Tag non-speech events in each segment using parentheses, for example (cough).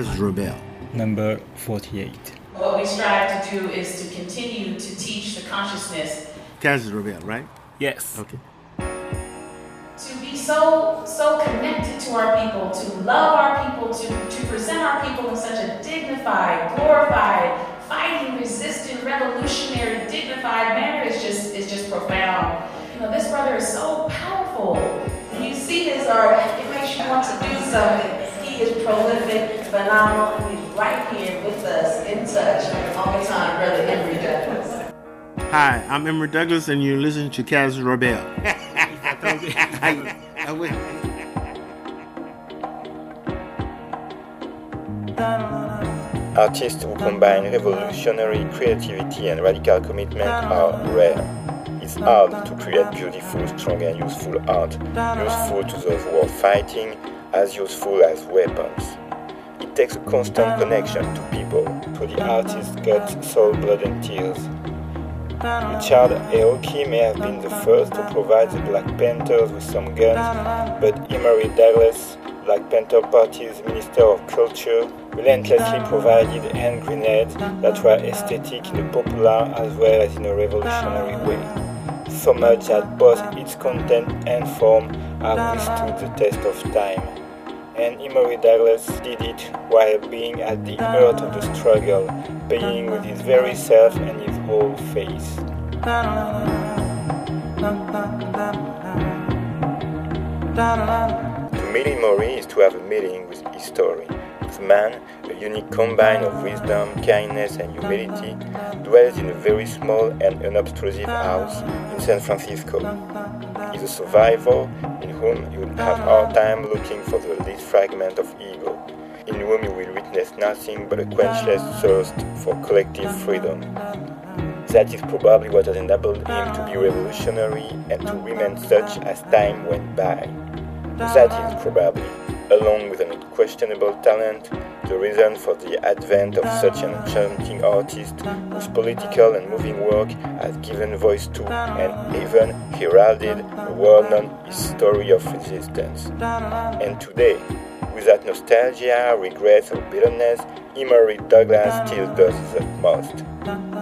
Kaz Rebel. Number 48. What we strive to do is to continue to teach the consciousness. Kaz Rebel, right? Yes. Okay. To be so so connected to our people, to love our people, to, to present our people in such a dignified, glorified, fighting, resistant, revolutionary, dignified manner is just is just profound. You know, this brother is so powerful. When you see his uh, art, it makes you want to do something. He is prolific, phenomenal, and he's right here with us in touch all the time, Brother Emory Douglas. Hi, I'm Emory Douglas, and you're listening to Kaz Rebel. (laughs) I, I win. Artists who combine revolutionary creativity and radical commitment are rare. It's hard to create beautiful, strong, and useful art, useful to those who are fighting, as useful as weapons. It takes a constant connection to people, to the artist's gut, soul, blood, and tears. Richard Aoki may have been the first to provide the Black Panthers with some guns, but Emory Douglas, Black Panther Party's Minister of Culture, relentlessly provided hand grenades that were aesthetic in a popular as well as in a revolutionary way. So much that both its content and form have withstood the test of time. And Emory Douglas did it while being at the heart of the struggle, paying with his very self and his whole face. To meet Emory is to have a meeting with his story. Man, a unique combine of wisdom, kindness, and humility, dwells in a very small and unobtrusive house in San Francisco. He's a survivor in whom you have hard time looking for the least fragment of ego, in whom you will witness nothing but a quenchless thirst for collective freedom. That is probably what has enabled him to be revolutionary and to remain such as time went by. That is probably, along with an unquestionable talent, the reason for the advent of such an enchanting artist whose political and moving work has given voice to and even heralded a world-known story of resistance. And today, without nostalgia, regrets, or bitterness, Emory Douglas still does his utmost,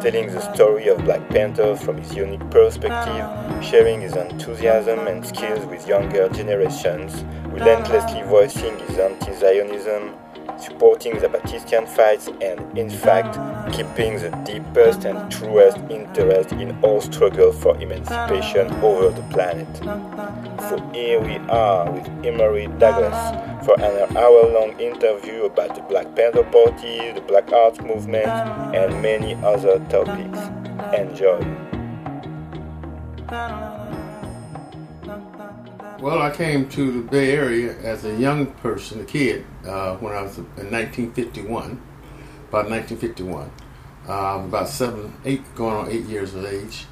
telling the story of Black Panthers from his unique perspective, sharing his enthusiasm and skills with younger generations, relentlessly voicing his anti-Zionism, supporting the Palestinian fights, and in fact, keeping the deepest and truest interest in all struggle for emancipation over the planet. So here we are with Emory Douglas for an hour-long interview about the Black Panther Party, the Black Arts Movement, and many other topics. Enjoy. Well, I came to the Bay Area as a young person, a kid, uh, when I was in 1951, about 1951. Uh, about seven, eight, going on eight years of age.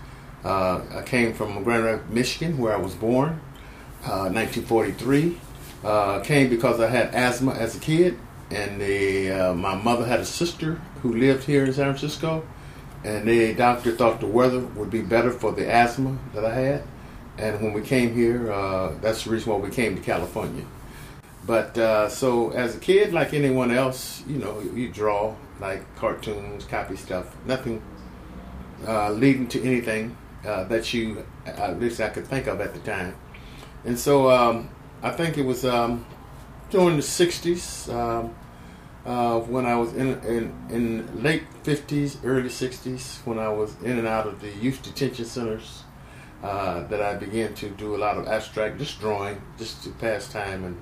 Uh, I came from Grand Rapids, Michigan, where I was born, 1943. Uh, came because I had asthma as a kid, and the, uh, my mother had a sister who lived here in San Francisco, and the doctor thought the weather would be better for the asthma that I had. And when we came here, uh, that's the reason why we came to California. But uh, so as a kid, like anyone else, you know, you draw like cartoons, copy stuff, nothing uh, leading to anything uh, that you, at least I could think of at the time. And so um, I think it was um, during the 60s um, uh, when I was in, in, in late 50s, early 60s, when I was in and out of the youth detention centers. Uh, that I began to do a lot of abstract, just drawing, just to pass time and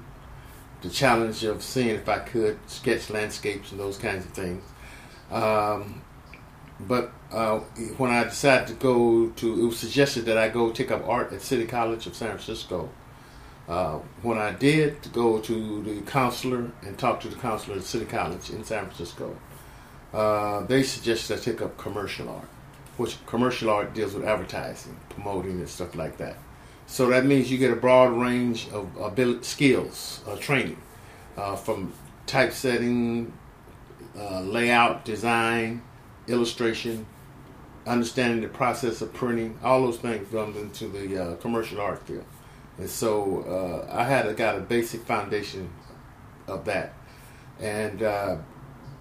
the challenge of seeing if I could sketch landscapes and those kinds of things. Um, but uh, when I decided to go to, it was suggested that I go take up art at City College of San Francisco. Uh, when I did to go to the counselor and talk to the counselor at City College in San Francisco, uh, they suggested I take up commercial art which commercial art deals with advertising, promoting, and stuff like that. So that means you get a broad range of ability, skills, uh, training, uh, from typesetting, uh, layout, design, illustration, understanding the process of printing. All those things come into the uh, commercial art field. And so uh, I had a, got a basic foundation of that. and uh,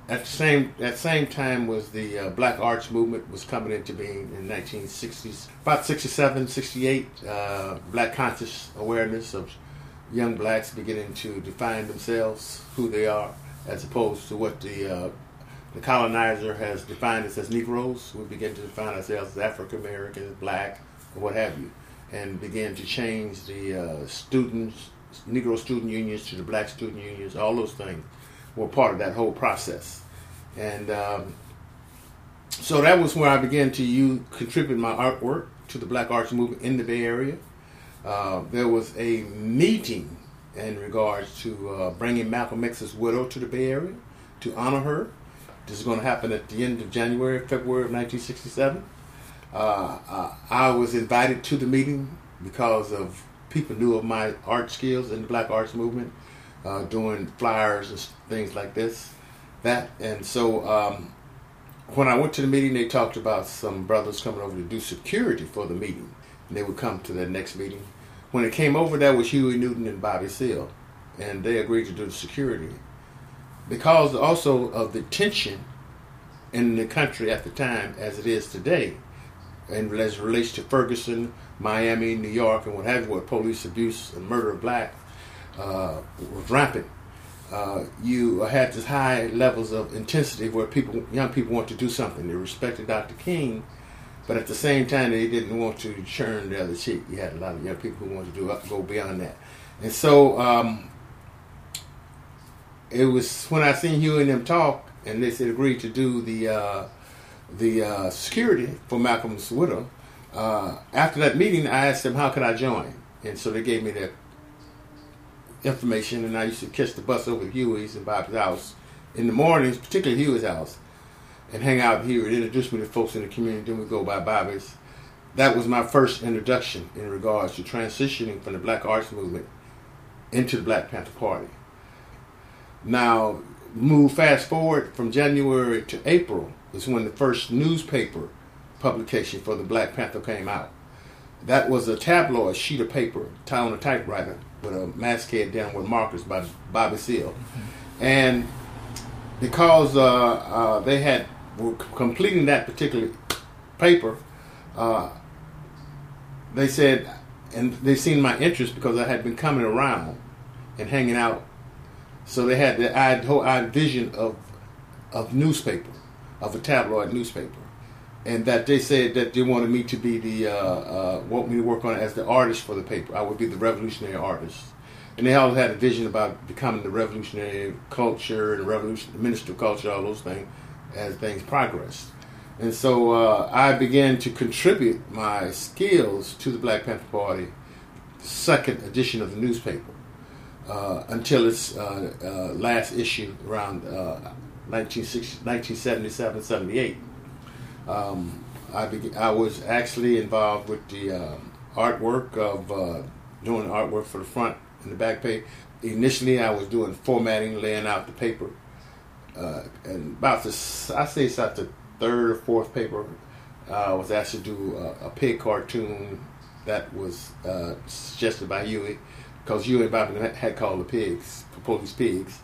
at the same at same time was the uh, Black Arts movement was coming into being in 1960s, about 67, 68. Uh, black conscious awareness of young blacks beginning to define themselves, who they are, as opposed to what the uh, the colonizer has defined us as Negroes. We begin to define ourselves as African Americans, black, or what have you, and begin to change the uh, students, Negro student unions to the black student unions. All those things were part of that whole process. And um, so that was where I began to use, contribute my artwork to the Black Arts Movement in the Bay Area. Uh, there was a meeting in regards to uh, bringing Malcolm X's widow to the Bay Area to honor her. This is going to happen at the end of January, February of 1967. Uh, uh, I was invited to the meeting because of people knew of my art skills in the Black Arts Movement, uh, doing flyers and things like this. That and so um, when I went to the meeting, they talked about some brothers coming over to do security for the meeting, and they would come to the next meeting. When it came over, that was Huey Newton and Bobby Seale, and they agreed to do the security because also of the tension in the country at the time as it is today, and as it relates to Ferguson, Miami, New York, and what have you, where police abuse and murder of blacks uh, was rampant. Uh, you had this high levels of intensity where people, young people, want to do something. They respected Dr. King, but at the same time, they didn't want to churn the other cheek. You had a lot of young people who wanted to do go beyond that, and so um, it was when I seen Huey and them talk, and they said agreed to do the uh, the uh, security for Malcolm's widow. Uh, after that meeting, I asked them how could I join, and so they gave me their information. And I used to catch the bus over to Huey's and Bob's house in the mornings, particularly Huey's house, and hang out here and introduce me to folks in the community. Then we go by Bobby's. That was my first introduction in regards to transitioning from the Black Arts Movement into the Black Panther Party. Now, move fast forward from January to April was when the first newspaper publication for the Black Panther came out. That was a tabloid sheet of paper a typewriter with a masthead down with markers by Bobby Seale. And because uh, uh, they had were completing that particular paper, uh, they said, and they seen my interest because I had been coming around and hanging out. So they had the whole vision of of newspaper, of a tabloid newspaper, and that they said that they wanted me to be the uh, uh, want me to work on it as the artist for the paper. I would be the revolutionary artist, and they always had a vision about becoming the revolutionary culture and revolution, the minister of culture, all those things, as things progressed. And so uh, I began to contribute my skills to the Black Panther Party, second edition of the newspaper, uh, until its uh, uh last issue around 1977, uh, 78. Um, I, be- I was actually involved with the uh, artwork of doing artwork for the front and the back page. Initially, I was doing formatting, laying out the paper, and about the I say it's about the third or fourth paper, uh, I was asked to do a, a pig cartoon that was uh, suggested by Huey, because Huey and Bobby had called the pigs, police pigs.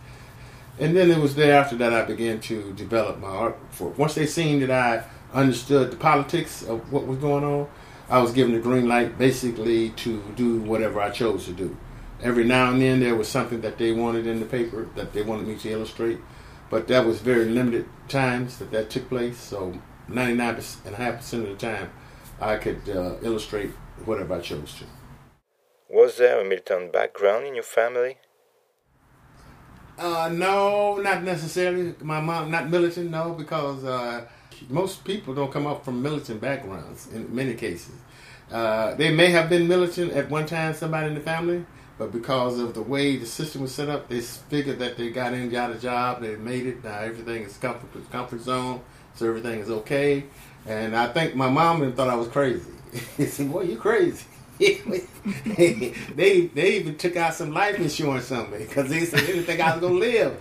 And then it was there after that I began to develop my art for. Once they seen that I understood the politics of what was going on, I was given the green light basically to do whatever I chose to do. Every now and then there was something that they wanted in the paper that they wanted me to illustrate but that was very limited times that that took place. So 99.5% of the time, I could uh, illustrate whatever I chose to. Was there a militant background in your family? Uh, no, not necessarily. My mom, not militant, no, because uh, most people don't come up from militant backgrounds in many cases. Uh, they may have been militant at one time, somebody in the family, but because of the way the system was set up, they figured that they got in, got a job, they made it. Now everything is comfort, comfort zone, so everything is okay. And I think my mom even thought I was crazy. (laughs) he said, "Boy, you crazy." (laughs) they they even took out some life insurance on me because they said they didn't think I was gonna live.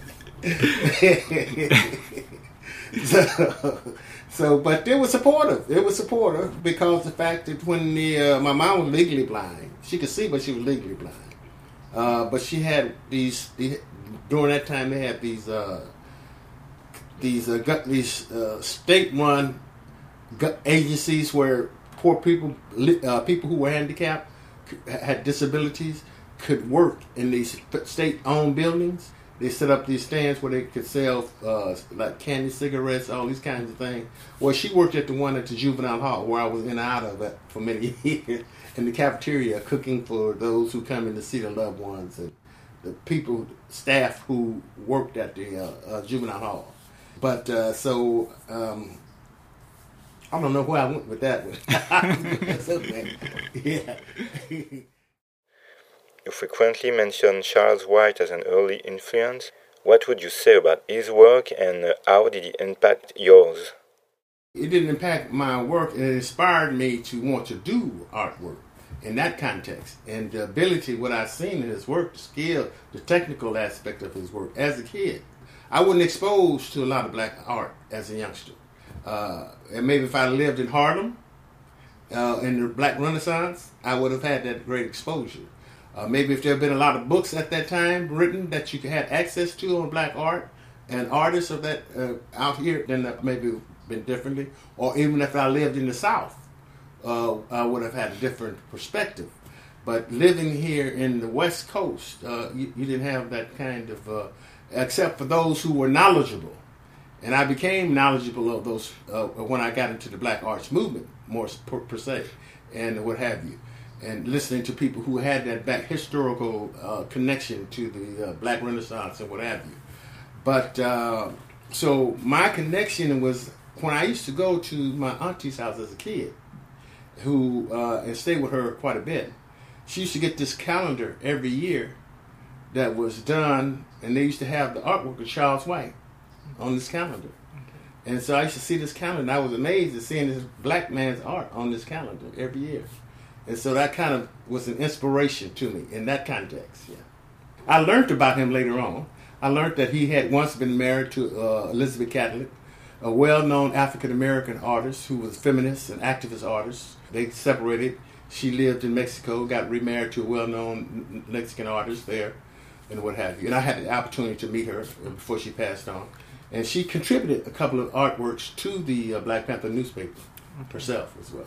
(laughs) so, (laughs) so, but it was supportive. It was supportive because the fact that when the uh, my mom was legally blind, she could see, but she was legally blind, Uh, but she had these, during that time they had these uh, these uh, these uh, state-run agencies where poor people, uh, people who were handicapped, had disabilities, could work in these state-owned buildings. They set up these stands where they could sell uh, like candy, cigarettes, all these kinds of things. Well, she worked at the one at the juvenile hall where I was in and out of it for many (laughs) years in the cafeteria, cooking for those who come in to see their loved ones and the people, staff who worked at the uh, uh, juvenile hall. But uh, so um, I don't know where I went with that one. (laughs) (laughs) yeah. You frequently mention Charles White as an early influence. What would you say about his work and uh, how did he impact yours? It didn't impact my work, and it inspired me to want to do artwork in that context. And the ability, what I've seen in his work, the skill, the technical aspect of his work as a kid. I wasn't exposed to a lot of black art as a youngster. Uh, and maybe if I lived in Harlem uh, in the Black Renaissance, I would have had that great exposure. Uh, maybe if there had been a lot of books at that time written that you had access to on black art and artists of that uh, out here, then that maybe been differently. Or even if I lived in the South, uh, I would have had a different perspective. But living here in the West Coast, uh, you, you, didn't have that kind of, except for those who were knowledgeable and I became knowledgeable of those uh, when I got into the Black Arts movement, more per, per, se, and what have you, and listening to people who had that back historical uh, connection to the uh, Black Renaissance and what have you. But uh, so my connection was when I used to go to my auntie's house as a kid, who uh, and stay with her quite a bit. She used to get this calendar every year that was done, and they used to have the artwork of Charles White on this calendar. And so I used to see this calendar, and I was amazed at seeing this black man's art on this calendar every year. And so that kind of was an inspiration to me in that context. Yeah. I learned about him later on. I learned that he had once been married to uh, Elizabeth Catlett, a well-known African American artist who was feminist and activist artist. They separated. She lived in Mexico, got remarried to a well-known Mexican artist there, and what have you. And I had the opportunity to meet her before she passed on and she contributed a couple of artworks to the uh, Black Panther newspaper okay. herself as well.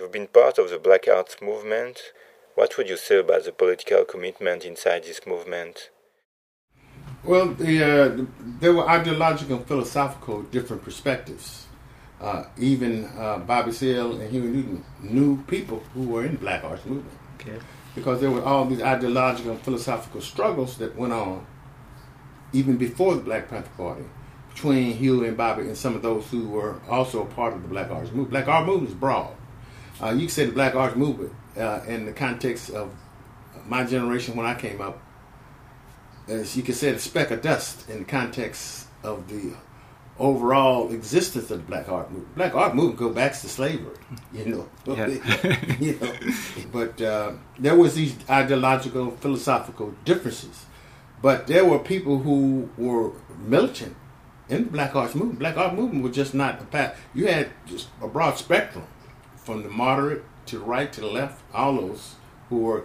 You've been part of the Black Arts movement. What would you say about the political commitment inside this movement? Well, the, uh, there were ideological and philosophical different perspectives. Uh, even uh, Bobby Seale and Huey Newton knew people who were in the Black Arts movement. Okay. Because there were all these ideological and philosophical struggles that went on even before the Black Panther Party, between Huey and Bobby and some of those who were also a part of the Black Arts Movement. Black Arts Movement is broad. Uh, you can say the Black Arts Movement uh, in the context of my generation when I came up, as you could say, the speck of dust in the context of the overall existence of the Black Art Movement. Black Art Movement go back to slavery, (laughs) you know. Yeah. (laughs) you know. But uh, there was these ideological, philosophical differences but there were people who were militant in the Black Arts Movement. Black Arts Movement was just not a path. You had just a broad spectrum, from the moderate to the right to the left, all those who were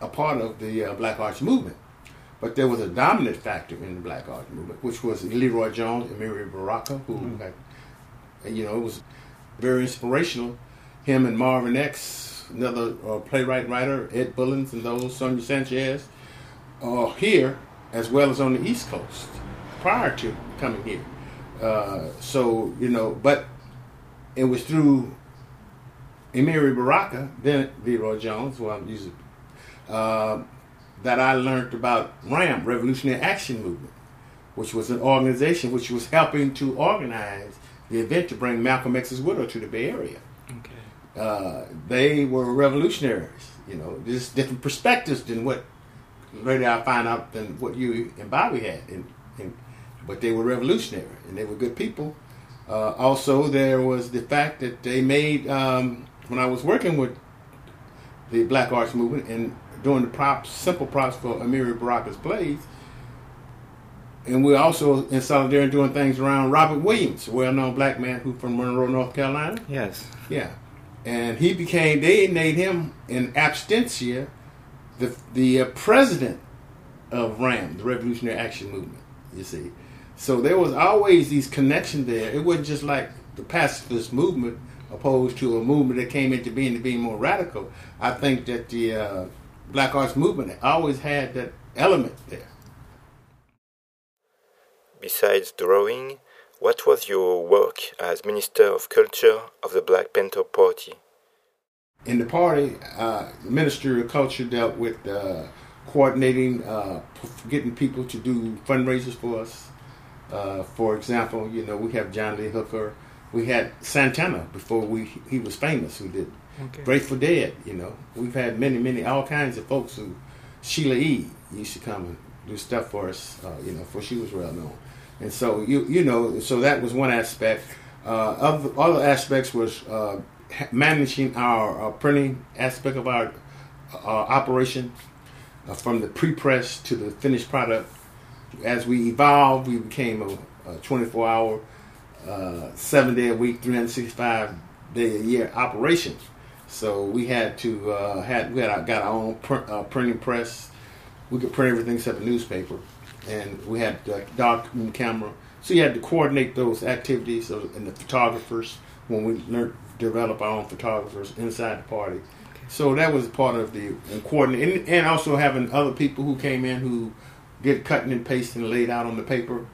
a part of the uh, Black Arts Movement. But there was a dominant factor in the Black Arts Movement, which was LeRoi Jones and Amiri Baraka, who mm-hmm. had, you know, it was very inspirational. Him and Marvin X, another uh, playwright writer, Ed Bullins, and those, Sonia Sanchez uh, here as well as on the East Coast prior to coming here. Uh, so you know, but it was through Amiri Baraka, then LeRoi Jones, who I'm using, uh, that I learned about RAM, Revolutionary Action Movement, which was an organization which was helping to organize the event to bring Malcolm X's widow to the Bay Area. Okay. Uh, they were revolutionaries, you know, just different perspectives than what later I find out than what Huey and Bobby had. And, and, but they were revolutionary and they were good people. Uh, also, there was the fact that they made, um, when I was working with the Black Arts Movement and doing the props, simple props for Amiri Baraka's plays, and we're also in solidarity doing things around Robert Williams, a well-known black man who from Monroe, North Carolina. Yes. Yeah. and he became. They made him in absentia the the uh, president of RAM, the Revolutionary Action Movement. You see, so there was always these connections there. It wasn't just like the pacifist movement opposed to a movement that came into being to be more radical. I think that the uh, Black Arts movement always had that element there. Besides drawing, what was your work as Minister of Culture of the Black Panther Party? In the party, uh, the Ministry of Culture dealt with uh, coordinating, uh, getting people to do fundraisers for us. Uh, for example, you know, we have John Lee Hooker. We had Santana before we he was famous, who did okay. Grateful Dead. You know, we've had many, many, all kinds of folks who. Sheila E. used to come and do stuff for us. Uh, you know, before she was well known, and so you you know, so that was one aspect. Uh, other other aspects was uh, managing our, our, printing aspect of our uh, operation, uh, from the pre-press to the finished product. As we evolved, we became a, a 24-hour, uh, seven day a week, 365 day a year operation. So we had to uh, had we had our, got our own print, uh, printing press. We could print everything except a newspaper, and we had a dark camera. So you had to coordinate those activities and the photographers when we learned develop our own photographers inside the party. Okay. So that was part of the and coordinating, and also having other people who came in who did cutting and pasting laid out on the paper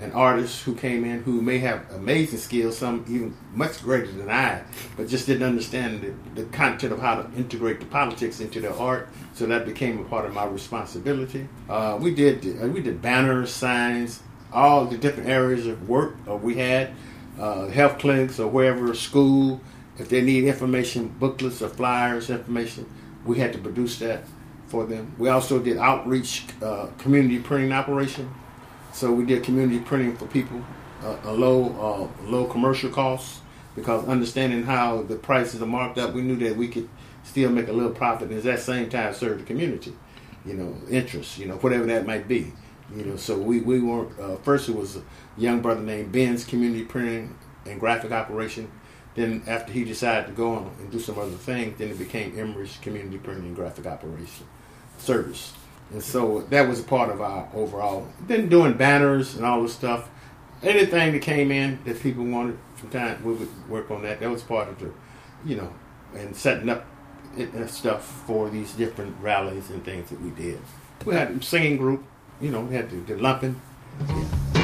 and artist who came in who may have amazing skills, some even much greater than I, but just didn't understand the, the, content of how to integrate the politics into their art. So that became a part of my responsibility. Uh, we did uh, we did banners, signs, all the different areas of work uh, we had, uh, health clinics or wherever, school. If they need information, booklets or flyers, information, we had to produce that for them. We also did outreach, uh, community printing operation so we did community printing for people, uh, a low uh, low commercial cost because understanding how the prices are marked up, we knew that we could still make a little profit and at that same time serve the community, you know, interest, you know, whatever that might be. You know, so we, we weren't, uh, first it was a young brother named Ben's Community Printing and Graphic Operation. Then after he decided to go on and do some other things, then it became Emory's Community Printing and Graphic Operation Service. And so that was a part of our overall. Then doing banners and all this stuff. Anything that came in that people wanted from time, we would work on that. That was part of the, you know, and setting up eh, eh, stuff for these different rallies and things that we did. We had a singing group, you know, we had the, the Lumpen. Yeah.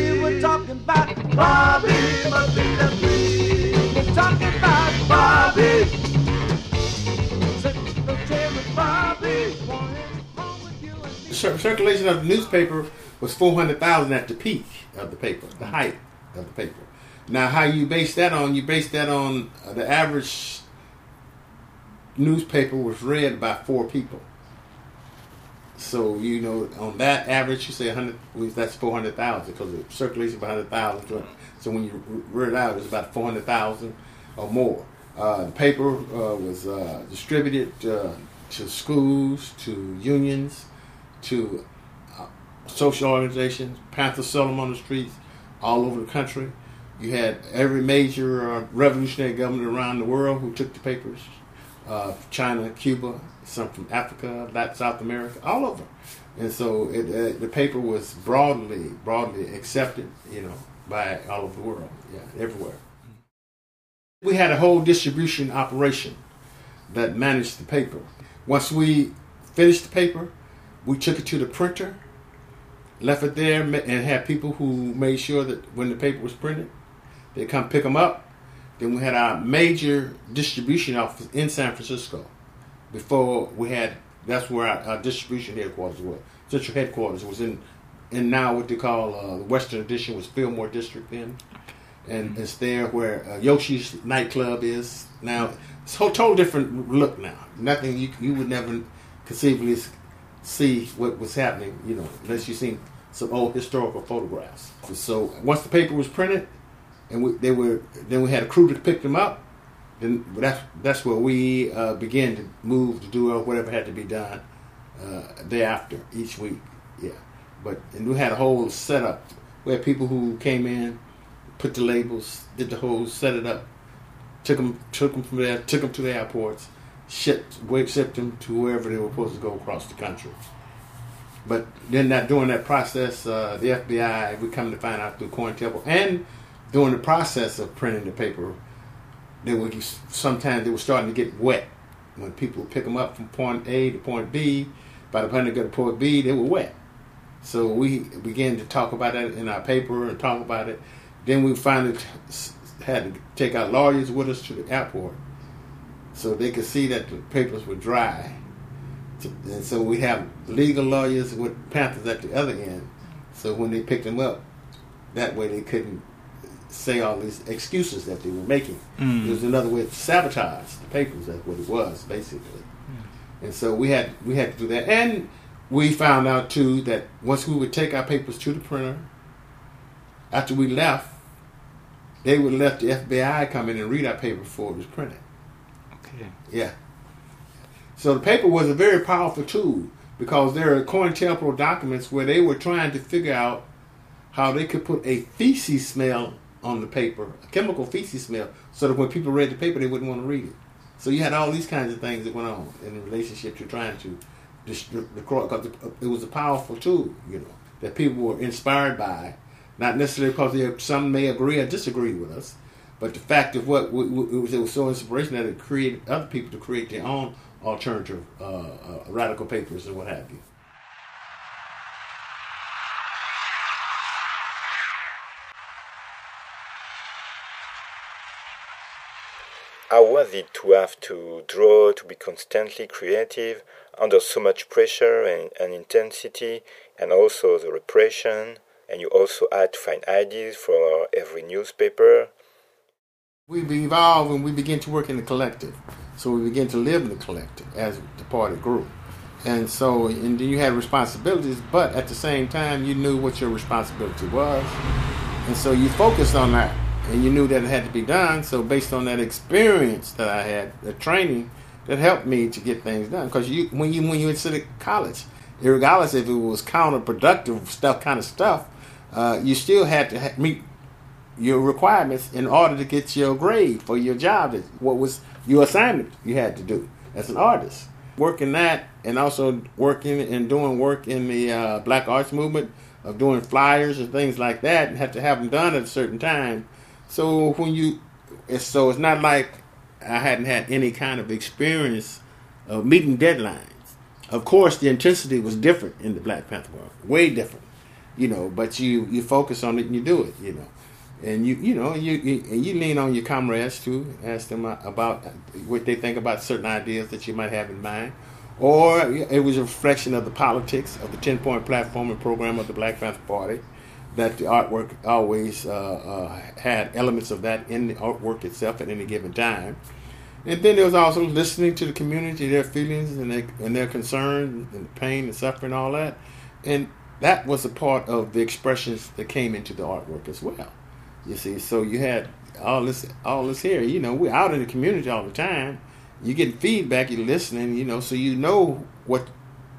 Bobby must be the queen. Talking about Bobby. The circulation of the newspaper was 400,000 at the peak of the paper, the height of the paper. Now, how you base that on? You base that on the average newspaper was read by four people. So you know, on that average, you say 100. well, That's 400,000 because the circulation of 100,000. So when you read it out, it's about 400,000 or more. Uh, the paper uh, was uh, distributed uh, to schools, to unions, to uh, social organizations, Panther sold them on the streets all over the country. You had every major uh, revolutionary government around the world who took the papers. Uh, China, Cuba, some from Africa, Latin, South America, all over. And so it, uh, the paper was broadly, broadly accepted, you know, by all over the world, yeah, everywhere. We had a whole distribution operation that managed the paper. Once we finished the paper, we took it to the printer, left it there, and had people who made sure that when the paper was printed, they'd come pick them up. Then we had our major distribution office in San Francisco. Before we had, that's where our, our distribution headquarters were. Central headquarters was in, and now what they call uh, the Western Addition was Fillmore District then, and it's there where uh, Yoshi's nightclub is now. It's a whole total different look now. Nothing you you would never conceivably see what was happening, you know, unless you seen some old historical photographs. So once the paper was printed, and we, they were then we had a crew to pick them up. Then that's that's where we uh, began to move to do whatever had to be done uh, thereafter each week. Yeah, but and we had a whole setup. We had people who came in, put the labels, did the whole set it up, took them took them from there, took them to the airports, shipped shipped them to wherever they were supposed to go across the country. But then that during that process, uh, the FBI we come to find out through COINTELPRO and during the process of printing the paper, they were sometimes they were starting to get wet when people pick them up from point A to point B. By the time they got to point B, they were wet. So we began to talk about that in our paper and talk about it. Then we finally had to take our lawyers with us to the airport so they could see that the papers were dry. And so we have legal lawyers with Panthers at the other end. So when they picked them up, that way they couldn't say all these excuses that they were making. Mm. It was another way to sabotage the papers. That's what it was, basically. And so we had we had to do that. And we found out too that once we would take our papers to the printer, after we left, they would let the FBI come in and read our paper before it was printed. Okay. Yeah. So the paper was a very powerful tool because there are COINTELPRO documents where they were trying to figure out how they could put a feces smell on the paper, a chemical feces smell, so that when people read the paper, they wouldn't want to read it. So you had all these kinds of things that went on in the relationship you're trying to destroy. Because it was a powerful tool, you know, that people were inspired by, not necessarily because they, some may agree or disagree with us, but the fact of what it was, it was so inspirational that it created other people to create their own alternative uh, uh, radical papers and what have you. How was it to have to draw, to be constantly creative under so much pressure and, and intensity, and also the repression? And you also had to find ideas for every newspaper. We evolve and we begin to work in the collective. So we begin to live in the collective as the party grew. And so, and then you had responsibilities, but at the same time, you knew what your responsibility was. And so you focused on that and you knew that it had to be done. So based on that experience that I had, the training, that helped me to get things done. Because you, when you when you went to college, regardless if it was counterproductive stuff, kind of stuff, uh, you still had to ha- meet your requirements in order to get your grade for your job. That what was your assignment you had to do as an artist. Working that and also working and doing work in the uh, Black Arts Movement of doing flyers and things like that, and have to have them done at a certain time. So when you, so it's not like I hadn't had any kind of experience of meeting deadlines. Of course, the intensity was different in the Black Panther world, way different, you know. But you you focus on it and you do it, you know, and you you know you, you and you lean on your comrades too, ask them about what they think about certain ideas that you might have in mind, or it was a reflection of the politics of the 10 point platform and program of the Black Panther Party. That the artwork always uh, uh, had elements of that in the artwork itself at any given time. And then there was also listening to the community, their feelings and their, and their concerns and pain and suffering, all that. And that was a part of the expressions that came into the artwork as well. You see, so you had all this, all this here. You know, we're out in the community all the time. You get feedback, you're listening. You know, so you know what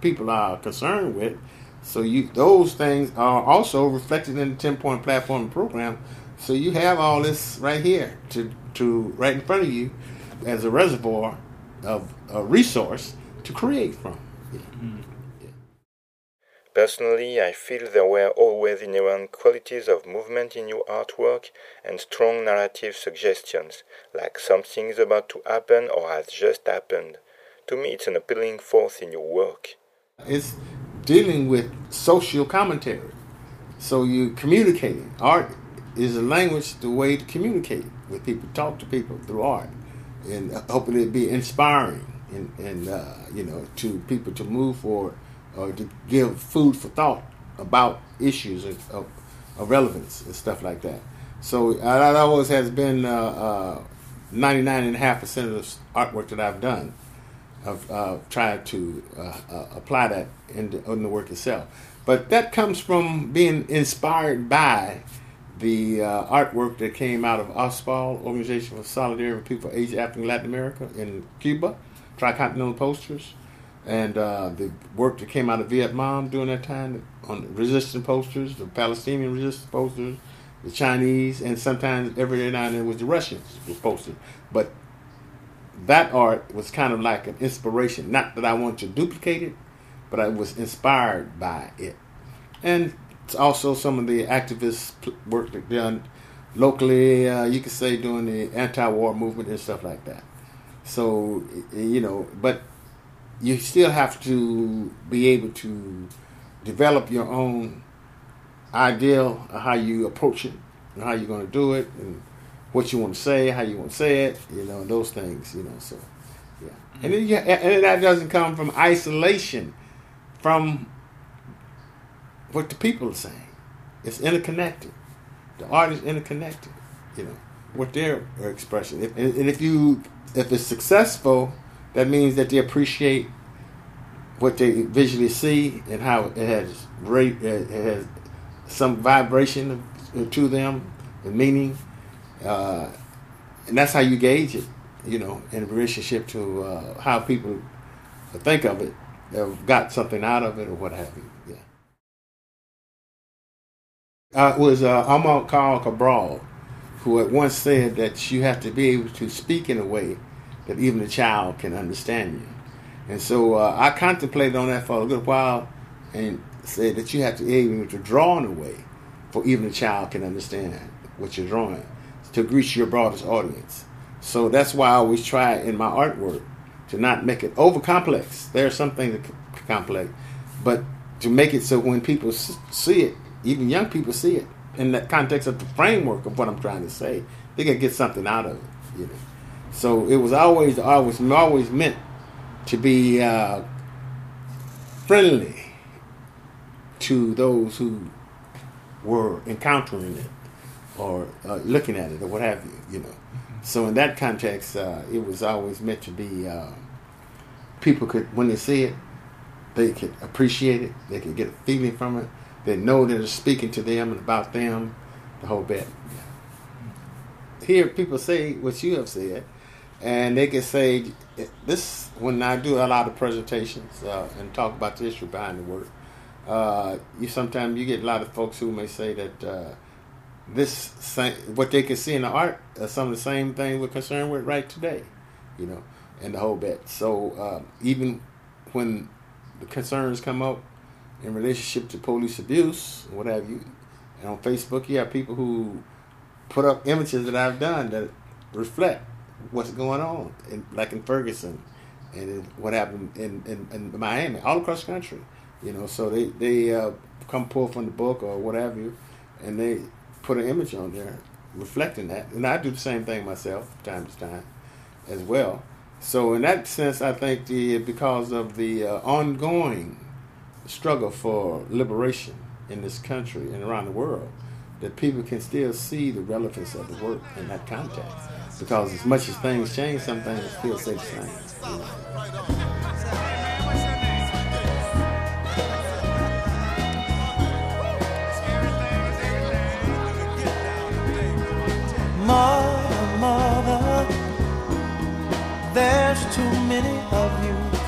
people are concerned with. So you those things are also reflected in the ten point platform program. So you have all this right here to to right in front of you as a reservoir of a resource to create from. Yeah. Personally, I feel there were always inherent qualities of movement in your artwork and strong narrative suggestions, like something is about to happen or has just happened. To me, it's an appealing force in your work. It's dealing with social commentary. So you're communicating. Art is a language, the way to communicate with people, talk to people through art, and hopefully it be inspiring and, and uh, you know to people to move forward or to give food for thought about issues of, of, of relevance and stuff like that. So that always has been uh, uh, 99.5% of the artwork that I've done. I've uh, to uh, uh, apply that in the, in the, work itself. But that comes from being inspired by the uh, artwork that came out of OSPAAAL, Organization for Solidarity with People Asia, Africa, and Latin America in Cuba, Tricontinental Posters and uh, the work that came out of Vietnam during that time on resistance posters, the Palestinian resistance posters, the Chinese, and sometimes every now and then was the Russians were posted. But that art was kind of like an inspiration. Not that I want to duplicate it, but I was inspired by it. And it's also some of the activist work that done locally, uh, you could say during the anti-war movement and stuff like that. So, you know, but you still have to be able to develop your own ideal of how you approach it and how you're going to do it and what you want to say, how you want to say it, you know, those things, you know. So, yeah, and then you, and that doesn't come from isolation from what the people are saying. It's interconnected. The art is interconnected. You know, what their expression. If, and if you if it's successful that means that they appreciate what they visually see and how it has great, it has some vibration to them, the meaning, uh, and that's how you gauge it, you know, in relationship to uh, how people think of it, have got something out of it or what have you. Yeah. Uh, it was uh, Amilcar Cabral who had once said that you have to be able to speak in a way that even a child can understand you. And so uh, I contemplated on that for a good while and said that you have to be able to draw in a way for even a child can understand what you're drawing to reach your broadest audience. So that's why I always try in my artwork to not make it over complex. There's something complex, but to make it so when people see it, even young people see it in that context of the framework of what I'm trying to say, they can get something out of it. You know. So it was always always always meant to be uh, friendly to those who were encountering it or uh, looking at it or what have you. You know. So in that context, uh, it was always meant to be uh, people could when they see it, they could appreciate it. They could get a feeling from it. They know that it's speaking to them and about them. The whole bit. Hear people say what you have said and they can say this when I do a lot of presentations uh, and talk about the issue behind the work. Uh, you sometimes you get a lot of folks who may say that uh, this same, what they can see in the art are some of the same things we're concerned with right today, you know, and the whole bit. So uh, even when the concerns come up in relationship to police abuse, what have you, and on Facebook you have people who put up images that I've done that reflect what's going on, in, like in Ferguson, and what happened in, in, in, Miami, all across the country. You know, so they they uh, come pull from the book or whatever, you, and they put an image on there reflecting that. And I do the same thing myself, time to time, as well. So in that sense, I think the because of the uh, ongoing struggle for liberation in this country and around the world, that people can still see the relevance of the work in that context. Because as much as things change, some things still stay the same. You know?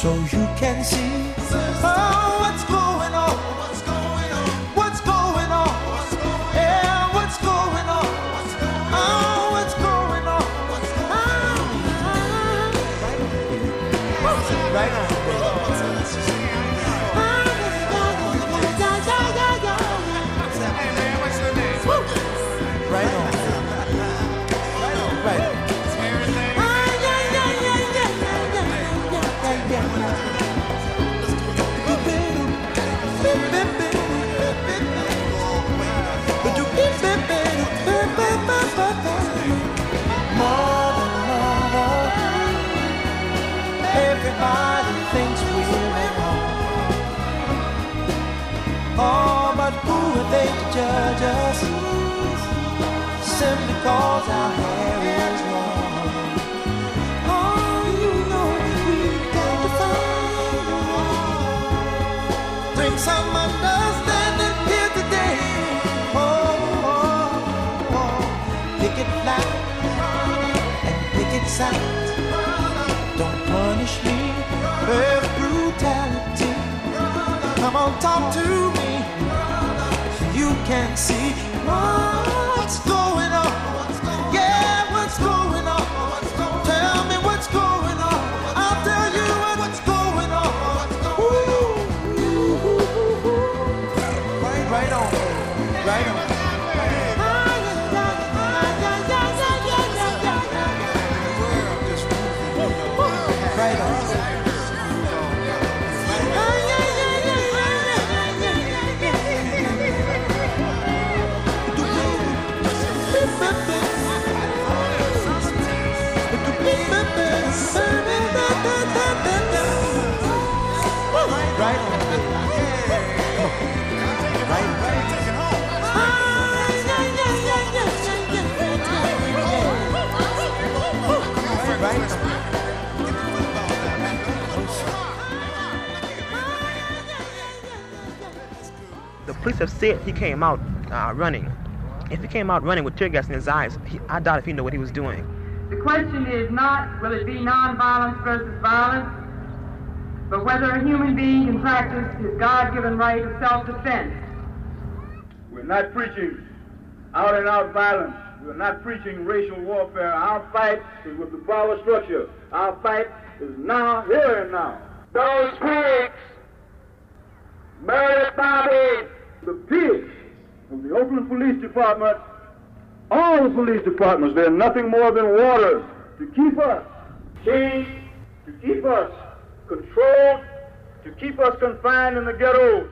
so you can see judge us? Simply cause our hair is long. Oh, you know we've got to find. Bring some understanding here today. Oh, oh, oh. picket line and picket signs. Don't punish me with brutality. Come on, talk to me. You can see what's going on. Police have said he came out uh, running. If he came out running with tear gas in his eyes, he, I doubt if he knew what he was doing. The question is not will it be nonviolence versus violence, but whether a human being can practice his God-given right of self-defense. We're not preaching out and out violence. We're not preaching racial warfare. Our fight is with the power structure. Our fight is now, here and now. Those pigs murdered Bobby. The pigs of the Oakland Police Department, all the police departments, they're nothing more than water to keep us chained, to keep us controlled, to keep us confined in the ghettos.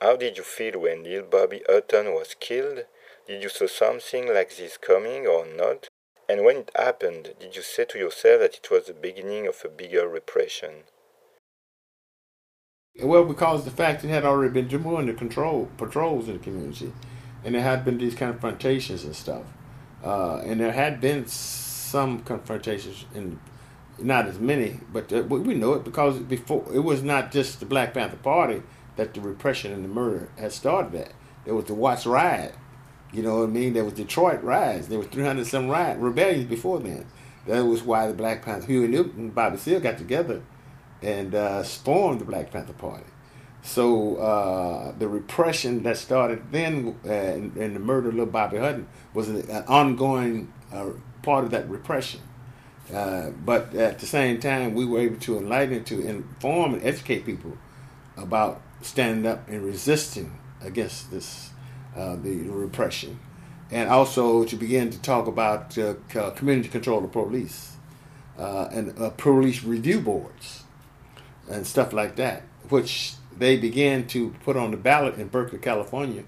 How did you feel when little Bobby Hutton was killed? Did you saw something like this coming or not? And when it happened, did you say to yourself that it was the beginning of a bigger repression? Well, because the fact it had already been doing the control patrols in the community, and there had been these confrontations and stuff. uh, and there had been some confrontations in not as many, but uh, we know it because before it was not just the Black Panther Party that the repression and the murder had started at. There was the Watts riot. You know what I mean? There was Detroit riots. There was 300 some riot rebellions before then. That was why the Black Panther, Huey Newton, Bobby Seale got together and uh, formed the Black Panther Party. So uh, the repression that started then uh, and, and the murder of little Bobby Hutton was an, an ongoing uh, part of that repression. Uh, but at the same time, we were able to enlighten, to inform and educate people about standing up and resisting against this, uh, the repression, and also to begin to talk about uh, community control of police and police review boards and stuff like that, which they began to put on the ballot in Berkeley, California,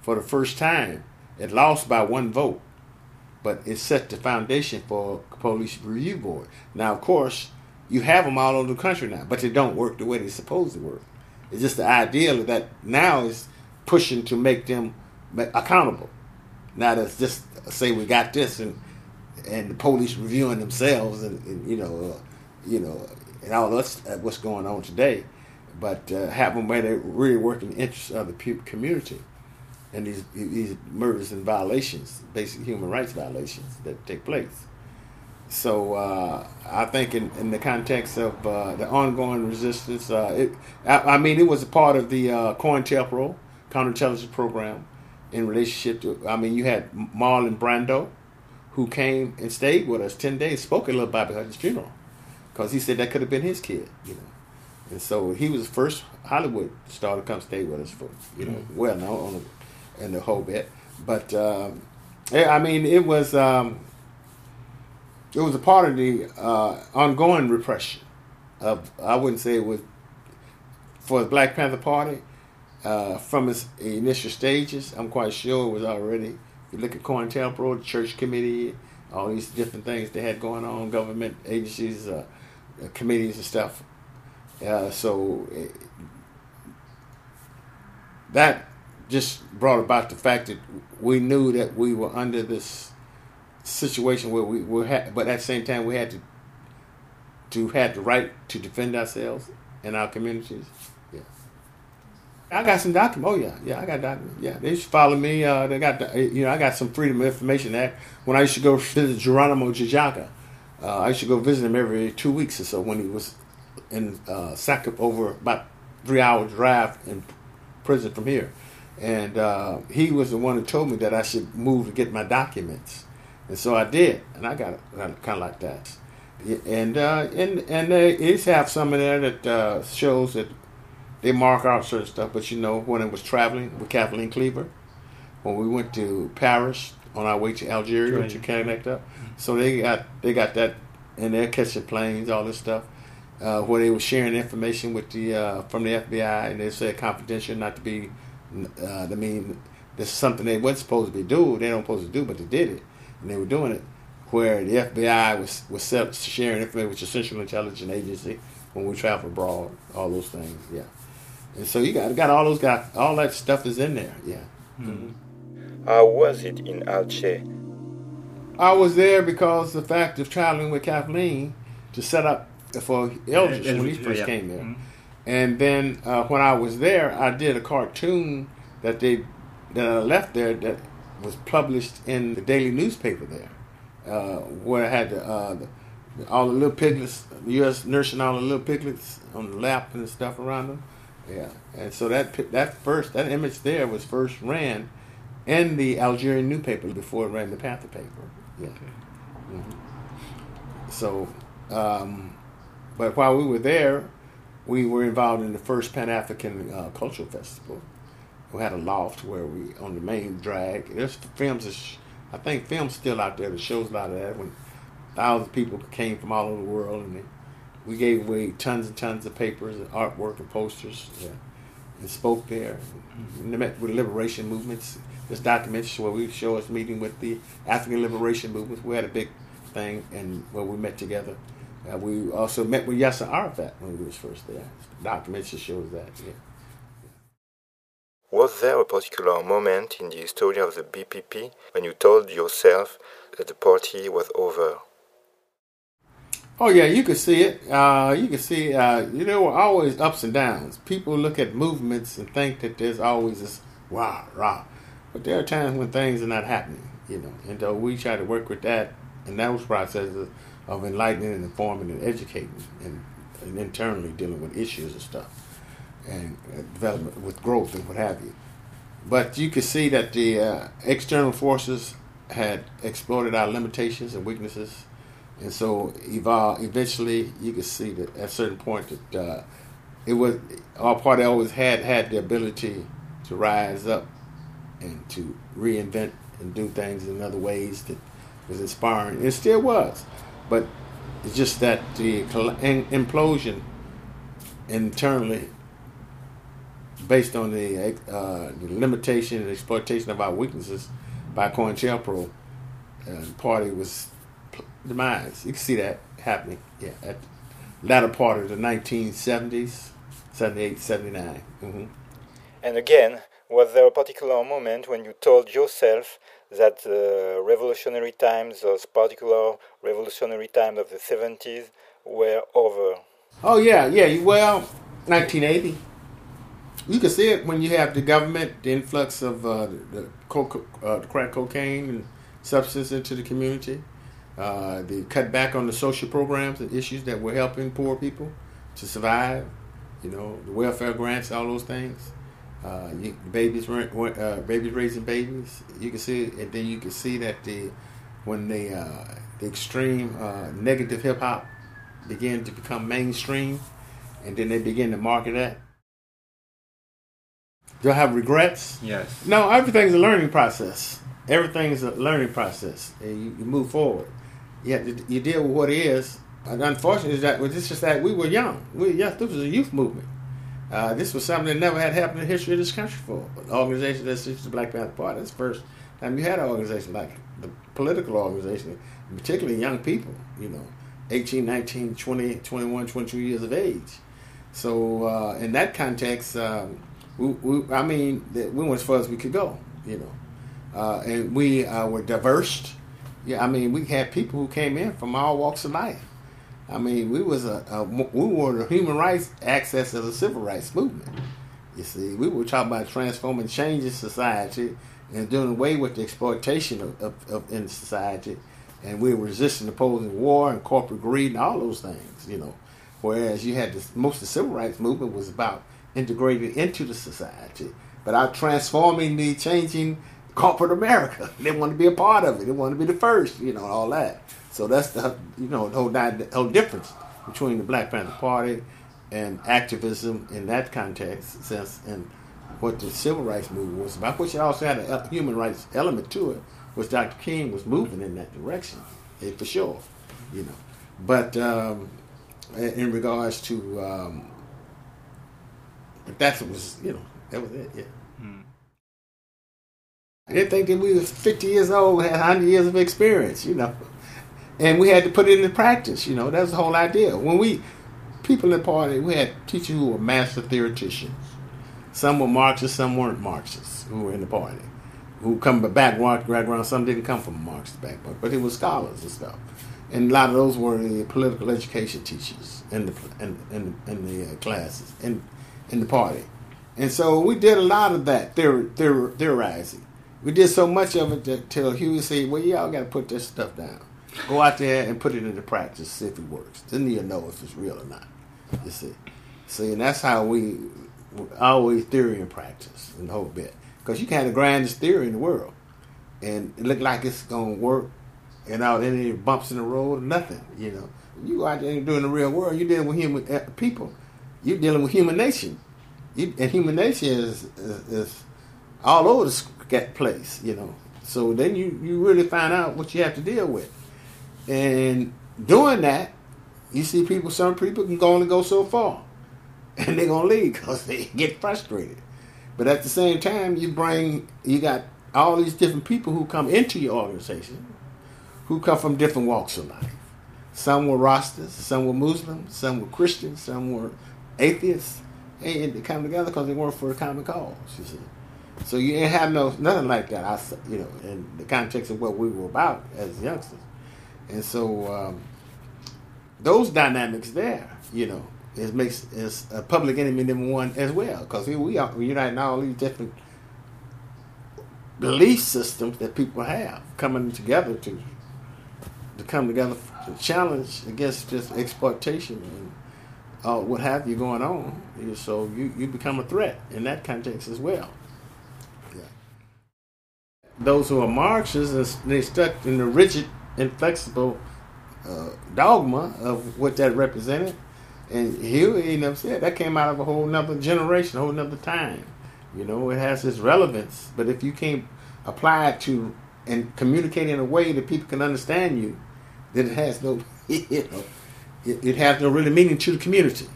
for the first time. It lost by one vote but it set the foundation for police review board. Now, of course, you have them all over the country now, but they don't work the way they're supposed to work. It's just the ideal that now is pushing to make them accountable. Not as just say we got this and and the police reviewing themselves and, and you know, uh, you know, and all that's uh, what's going on today, but uh, have them where they really work in the interests of the community and these these murders and violations, basic human rights violations that take place. So uh, I think in, in the context of uh, the ongoing resistance, uh, it, I, I mean, it was a part of the uh, COINTELPRO counterintelligence program in relationship to. I mean, you had Marlon Brando, who came and stayed with us ten days, spoke at little Bobby Hutton's funeral, because he said that could have been his kid, you know. And so he was the first Hollywood star to come stay with us for, you know, well known on the, in the whole bit. But um, I mean, it was um, it was a part of the uh, ongoing repression of. I wouldn't say it was for the Black Panther Party uh, from its initial stages. I'm quite sure it was already. If you look at COINTELPRO, the Church Committee, all these different things they had going on, government agencies, uh, uh, committees and stuff. Uh, so eh, that just brought about the fact that we knew that we were under this situation where we were, ha- but at the same time we had to to had the right to defend ourselves and our communities. Yeah, I got some documents. Oh yeah, yeah, I got documents. Yeah, they used to follow me. Uh, they got you know I got some Freedom of Information Act when I used to go visit Geronimo ji-Jaga. Uh, I used to go visit him every two weeks or so when he was in uh, over about three hour drive in prison from here. And uh, he was the one who told me that I should move to get my documents. And so I did, and I got kind of like that. And uh, and and they each have some in there that uh, shows that they mark out certain stuff. But you know, when I was traveling with Kathleen Cleaver, when we went to Paris on our way to Algeria Right. to connect up, so they got they got that, and they're catching planes, all this stuff. Uh, where they were sharing information with the uh, from the FBI, and they said confidential, not to be. Uh, I mean, this is something they weren't supposed to be doing. They don't supposed to do, but they did it, and they were doing it. Where the FBI was was set, sharing information with the Central Intelligence Agency when we travel abroad, all those things, yeah. And so you got got all those got all that stuff is in there, yeah. How was it in Alche? I was there because the fact of traveling with Kathleen to set up for Eldridge when he first Yeah. came there. Mhm. And then uh, when I was there, I did a cartoon that they that I left there that was published in the daily newspaper there, uh, where I had the, uh, the, all the little piglets, the U.S. nursing all the little piglets on the lap and the stuff around them. Yeah, and so that that first that image there was first ran in the Algerian newspaper before it ran the Panther paper. Yeah. Mhm. So, um, but while we were there, we were involved in the first Pan African uh, Cultural Festival. We had a loft where we on the main drag. There's films. That sh- I think films still out there that shows a lot of that when thousands of people came from all over the world and they, we gave away tons and tons of papers and artwork and posters. Yeah, and spoke there. And they met with liberation movements. This documentary where we show us meeting with the African liberation movement. We had a big thing and where we met together. Uh, we also met with Yasser Arafat when we was first there. The documentary shows that. Yeah. Was there a particular moment in the history of the BPP when you told yourself that the party was over? Oh yeah, you can see it. Uh, you can see. Uh, you know, there were always ups and downs. People look at movements and think that there's always this rah rah, but there are times when things are not happening. You know, and so we try to work with that and those processes of enlightening and informing and educating and, and internally dealing with issues and stuff and development with growth and what have you. But you can see that the uh, external forces had exploited our limitations and weaknesses and so evolve, eventually you could see that at a certain point that uh, it was our party always had had the ability to rise up and to reinvent and do things in other ways that was inspiring. It still was, but it's just that the implosion internally, based on the, uh, the limitation and exploitation of our weaknesses by COINTELPRO, uh, party was demise. You can see that happening, yeah, at the latter part of the 1970s, 78, 79. Mm-hmm. And again, was there a particular moment when you told yourself that the revolutionary times, those particular revolutionary times of the 70s, were over? Oh, yeah, yeah. Well, 1980. You can see it when you have the government, the influx of uh, the, uh, the crack cocaine and substance into the community uh, they cut back on the social programs and issues that were helping poor people to survive. You know, the welfare grants, all those things. Uh, you, babies, uh, babies raising babies. You can see, it, and then you can see that the when the uh, the extreme uh, negative hip hop began to become mainstream, and then they begin to market that. Do I have regrets? Yes. No, everything's a learning process. Everything's a learning process, and you, you move forward you to, you deal with what is. And unfortunately, is that well, it's just that we were young. We were young. This was a youth movement. Uh, this was something that never had happened in the history of this country for an organization that's the Black Panther Party. That's the first time you had an organization like the political organization, particularly young people, you know, 18, 19, 20, 21, 22 years of age. So uh, in that context, um, we, we, I mean, we went as far as we could go, you know. Uh, and we uh, were diverse yeah, I mean, we had people who came in from all walks of life. I mean, we was a, a we were the human rights access of the civil rights movement. You see, we were talking about transforming, changing society, and doing away with the exploitation of, of, of in society, and we were resisting opposing war and corporate greed and all those things. You know, whereas you had this, most of the civil rights movement was about integrating into the society, but out transforming the changing corporate America. (laughs) They want to be a part of it. They want to be the first, you know, all that. So that's the you know the whole, the whole difference between the Black Panther Party and activism in that context sense and what the civil rights movement was about, which also had a human rights element to it, which Dr. King was moving in that direction, eh, for sure, you know. But um, in regards to, um, but that's what was, you know, that was it, yeah. They think that we was 50 years old, had 100 years of experience, you know. And we had to put it into practice, you know. That's the whole idea. When we, people in the party, we had teachers who were master theoreticians. Some were Marxists, some weren't Marxists who were in the party. Who come from background, some didn't come from Marxist background, but it was scholars and stuff. And a lot of those were the political education teachers in the in, in, in the uh, classes in in the party. And so we did a lot of that theor- theor- theorizing we did so much of it that till Huey said, "Well, y'all got to put this stuff down. Go out there and put it into practice, see if it works. Then you know if it's real or not. You see, see, and that's how we always theory and practice and the whole bit. Because you can have the grandest theory in the world, and it look like it's gonna work, without any bumps in the road nothing. You know, you go out there and do in the real world. You're dealing with human uh, people. You're dealing with human nation. You, and human nation is, is, is all over the place, you know. So then you, you really find out what you have to deal with. And doing that, you see people, some people can go only go so far. (laughs) And they're going to leave because they (laughs) get frustrated. But at the same time, you bring, you got all these different people who come into your organization who come from different walks of life. Some were Rastas, some were Muslims, some were Christians, some were atheists. And they come together because they work for a common cause, you see. So you ain't have no nothing like that. I, you know, in the context of what we were about as youngsters, and so um, those dynamics there, you know, it makes it's a public enemy number one as well because here we are uniting all these different belief systems that people have coming together to to come together to challenge against just exploitation and uh, what have you going on. So you, you become a threat in that context as well. Yeah. Those who are Marxists, they stuck in the rigid, inflexible uh, dogma of what that represented. And know, what saying that came out of a whole nother generation, a whole nother time. You know, it has its relevance, but if you can't apply it to and communicate in a way that people can understand you, then it has no, (laughs) you know, it, it has no really meaning to the community.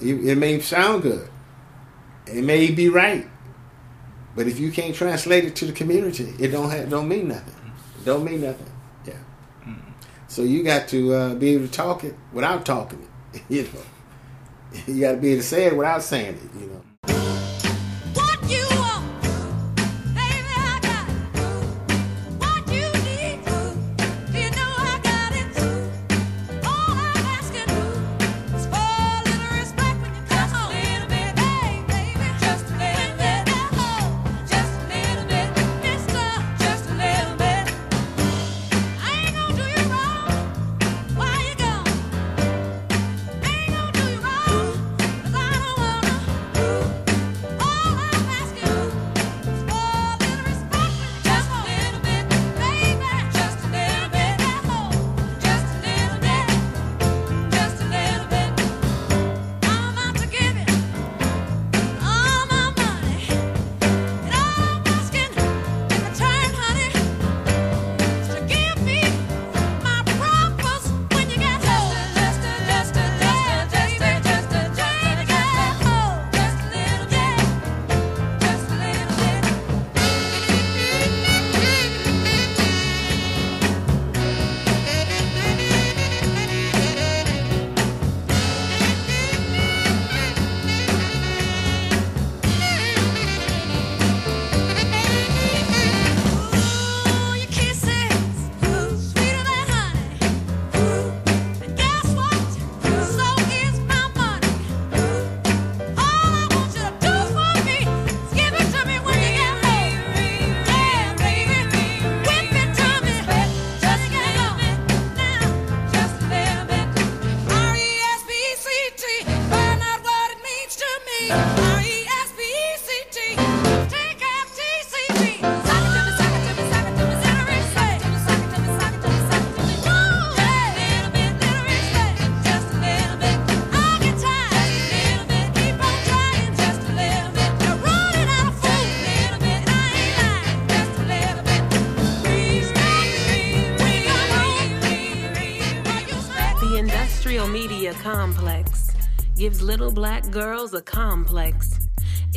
It, it may sound good, it may be right, but if you can't translate it to the community, it don't have, don't mean nothing. It don't mean nothing. So you got to uh, be able to talk it without talking it. (laughs) You know, you got to be able to say it without saying it. You know.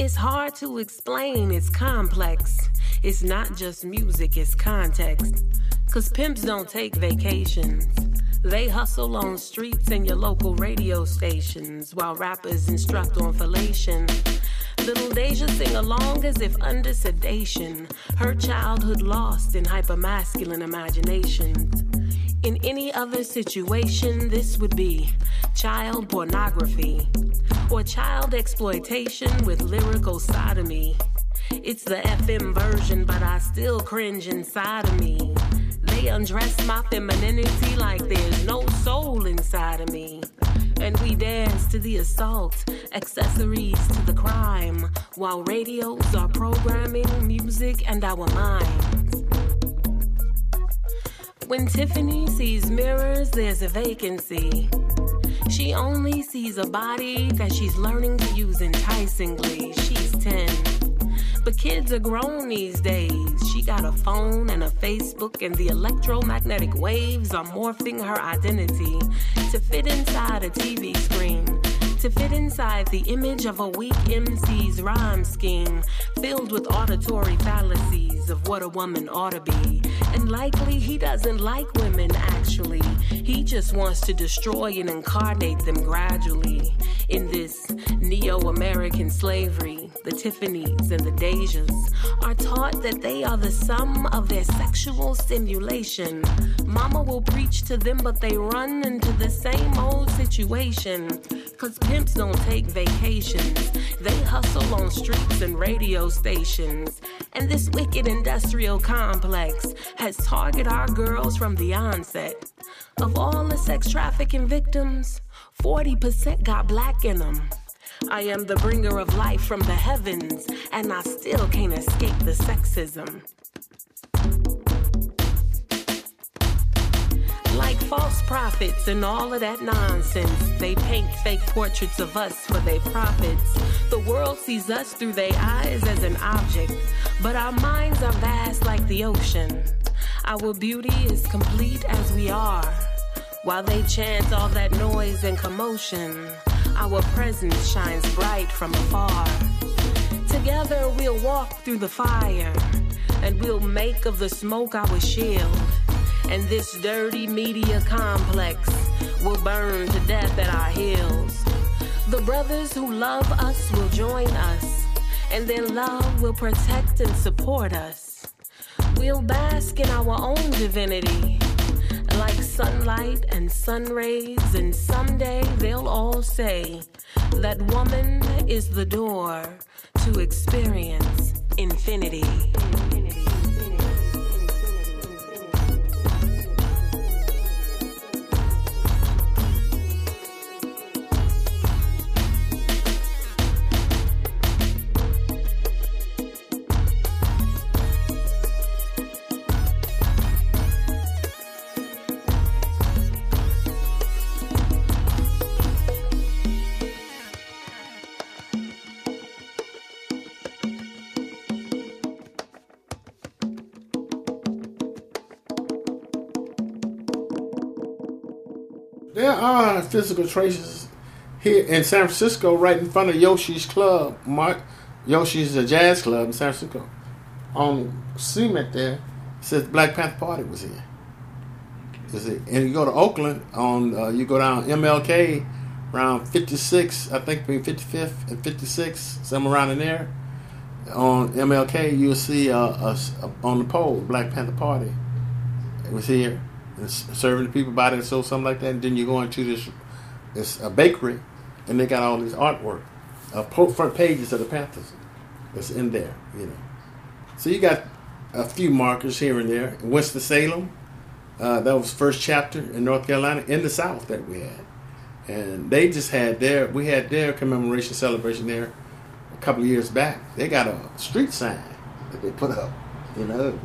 It's hard to explain, it's complex. It's not just music, it's context. Cause pimps don't take vacations. They hustle on streets and your local radio stations while rappers instruct on fellation. Little Deja sing along as if under sedation, her childhood lost in hypermasculine imaginations. In any other situation, this would be child pornography or child exploitation with lyrical sodomy. It's the FM version, but I still cringe inside of me. They undress my femininity like there's no soul inside of me. And we dance to the assault, accessories to the crime, while radios are programming music and our minds. When Tiffany sees mirrors, there's a vacancy. She only sees a body that she's learning to use enticingly. She's 10. But kids are grown these days. She got a phone and a Facebook, and the electromagnetic waves are morphing her identity to fit inside a TV screen. To fit inside the image of a weak MC's rhyme scheme, filled with auditory fallacies of what a woman ought to be. And likely he doesn't like women, actually. He just wants to destroy and incarnate them gradually in this neo American slavery. The Tiffany's and the Dejas are taught that they are the sum of their sexual stimulation. Mama will preach to them, but they run into the same old situation. Cause pimps don't take vacations, they hustle on streets and radio stations. And this wicked industrial complex has targeted our girls from the onset. Of all the sex trafficking victims, 40% got black in them. I am the bringer of life from the heavens, and I still can't escape the sexism. Like false prophets and all of that nonsense, they paint fake portraits of us for their profits. The world sees us through their eyes as an object, but our minds are vast like the ocean. Our beauty is complete as we are. While they chant all that noise and commotion, our presence shines bright from afar. Together we'll walk through the fire, and we'll make of the smoke our shield. And this dirty media complex will burn to death at our heels. The brothers who love us will join us, and their love will protect and support us. We'll bask in our own divinity like sunlight and sun rays, and someday they'll all say that woman is the door to experience infinity. Are physical traces here in San Francisco, right in front of Yoshi's Club. Mark, Yoshi's a jazz club in San Francisco. On cement there, says Black Panther Party was here. You see, and you go to Oakland on, uh, you go down MLK around 56, I think between 55th and 56, somewhere around in there. On MLK, you'll see uh, on the pole, Black Panther Party. It was here serving the people by themselves, something like that. And then you go into this this a bakery, and they got all these artwork, uh, front pages of the Panthers that's in there, you know. So you got a few markers here and there. In Winston Salem, uh, that was first chapter in North Carolina in the South that we had, and they just had their we had their commemoration celebration there a couple of years back. They got a street sign that they put up, you know,